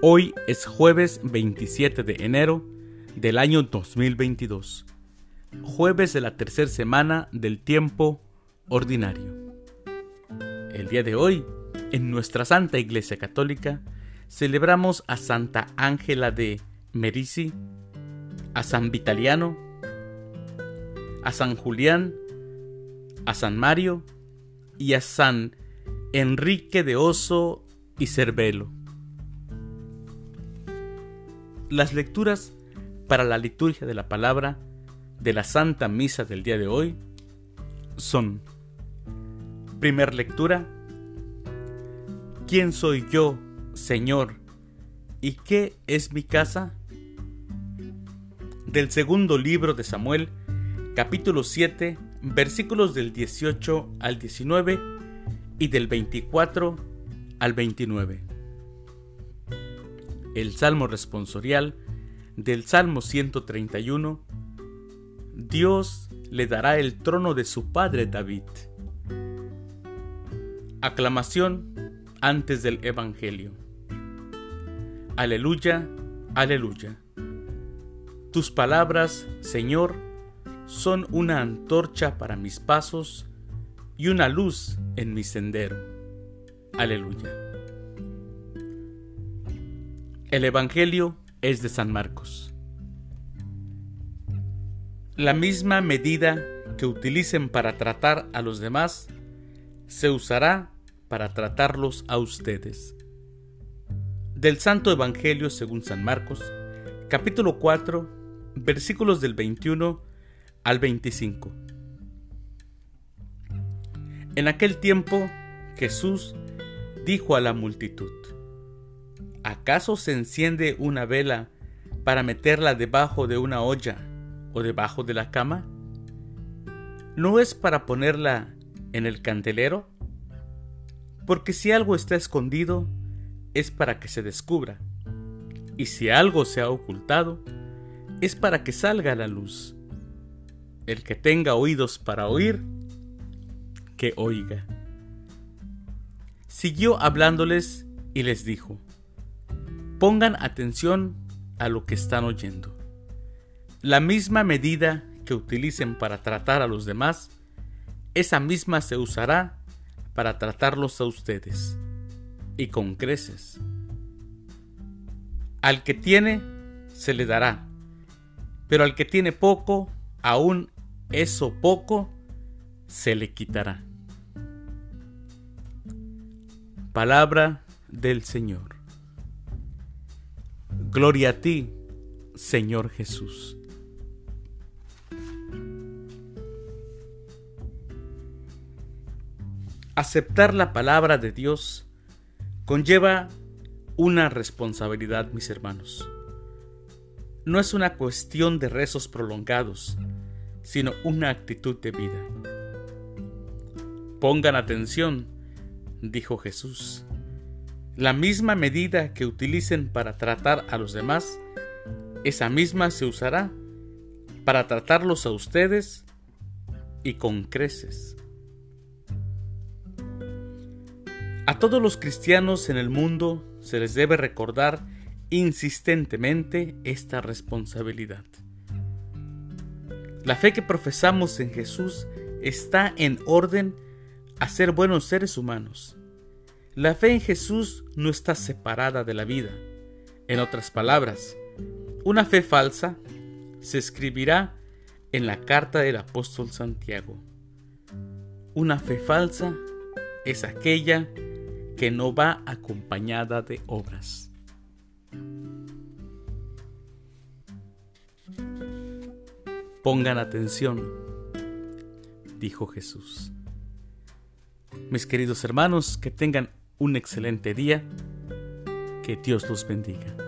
Hoy es jueves 27 de enero del año 2022, jueves de la tercera semana del tiempo ordinario. El día de hoy, en nuestra Santa Iglesia Católica, celebramos a Santa Ángela de Merici, a San Vitaliano, a San Julián, a San Mario y a San Enrique de Oso y Cervelo. Las lecturas para la liturgia de la palabra de la Santa Misa del día de hoy son, primer lectura, ¿quién soy yo, Señor, y qué es mi casa? Del segundo libro de Samuel, capítulo 7, versículos del 18 al 19 y del 24 al 29 el Salmo responsorial del Salmo 131, Dios le dará el trono de su padre David. Aclamación antes del Evangelio. Aleluya, aleluya. Tus palabras, Señor, son una antorcha para mis pasos y una luz en mi sendero. Aleluya. El Evangelio es de San Marcos. La misma medida que utilicen para tratar a los demás se usará para tratarlos a ustedes. Del Santo Evangelio según San Marcos, capítulo 4, versículos del 21 al 25. En aquel tiempo Jesús dijo a la multitud, ¿acaso se enciende una vela para meterla debajo de una olla o debajo de la cama? ¿No es para ponerla en el candelero? Porque si algo está escondido, es para que se descubra, y si algo se ha ocultado, es para que salga la luz. El que tenga oídos para oír, que oiga. Siguió hablándoles y les dijo, Pongan atención a lo que están oyendo. La misma medida que utilicen para tratar a los demás, esa misma se usará para tratarlos a ustedes, y con creces. Al que tiene, se le dará, pero al que tiene poco, aún eso poco, se le quitará. Palabra del Señor. Gloria a ti, Señor Jesús. Aceptar la palabra de Dios conlleva una responsabilidad, mis hermanos. No es una cuestión de rezos prolongados, sino una actitud de vida. Pongan atención, dijo Jesús. La misma medida que utilicen para tratar a los demás, esa misma se usará para tratarlos a ustedes y con creces. A todos los cristianos en el mundo se les debe recordar insistentemente esta responsabilidad. La fe que profesamos en Jesús está en orden a ser buenos seres humanos la fe en Jesús no está separada de la vida. En otras palabras, una fe falsa se escribirá en la carta del apóstol Santiago. Una fe falsa es aquella que no va acompañada de obras. Pongan atención, dijo Jesús. Mis queridos hermanos, que tengan un excelente día. Que Dios los bendiga.